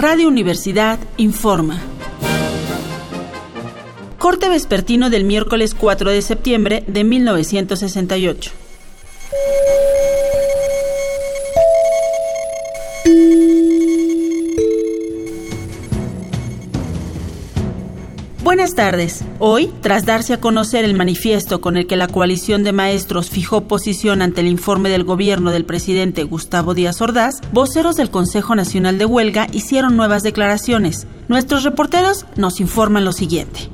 Radio Universidad informa. Corte vespertino del miércoles 4 de septiembre de 1968. Buenas tardes. Hoy, tras darse a conocer el manifiesto con el que la coalición de maestros fijó posición ante el informe del gobierno del presidente Gustavo Díaz Ordaz, voceros del Consejo Nacional de Huelga hicieron nuevas declaraciones. Nuestros reporteros nos informan lo siguiente.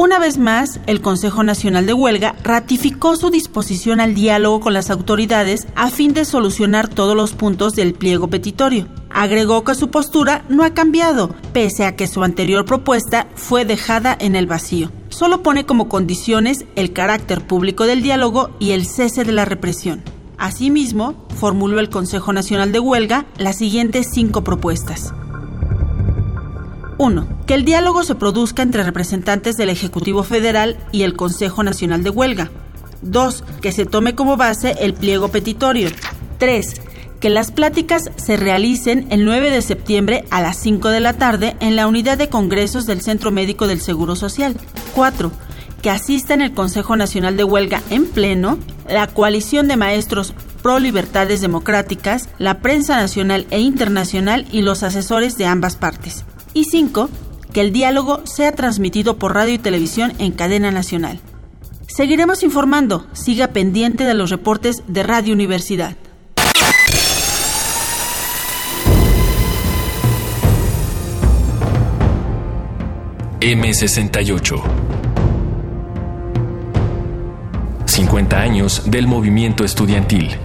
Una vez más, el Consejo Nacional de Huelga ratificó su disposición al diálogo con las autoridades a fin de solucionar todos los puntos del pliego petitorio. Agregó que su postura no ha cambiado, pese a que su anterior propuesta fue dejada en el vacío. Solo pone como condiciones el carácter público del diálogo y el cese de la represión. Asimismo, formuló el Consejo Nacional de Huelga las siguientes cinco propuestas. 1. Que el diálogo se produzca entre representantes del Ejecutivo Federal y el Consejo Nacional de Huelga. 2. Que se tome como base el pliego petitorio. 3. Que las pláticas se realicen el 9 de septiembre a las 5 de la tarde en la unidad de congresos del Centro Médico del Seguro Social. 4. Que asista en el Consejo Nacional de Huelga en pleno la coalición de maestros pro libertades democráticas, la prensa nacional e internacional y los asesores de ambas partes. Y 5. Que el diálogo sea transmitido por radio y televisión en cadena nacional. Seguiremos informando. Siga pendiente de los reportes de Radio Universidad. M68 50 años del movimiento estudiantil.